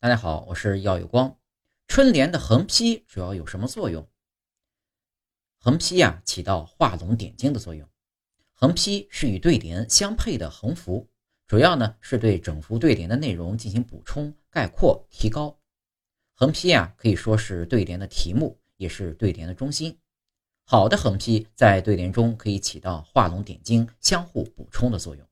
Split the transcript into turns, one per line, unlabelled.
大家好，我是耀有光。春联的横批主要有什么作用？横批呀，起到画龙点睛的作用。横批是与对联相配的横幅，主要呢是对整幅对联的内容进行补充、概括、提高。横批啊，可以说是对联的题目，也是对联的中心。好的横批在对联中可以起到画龙点睛、相互补充的作用。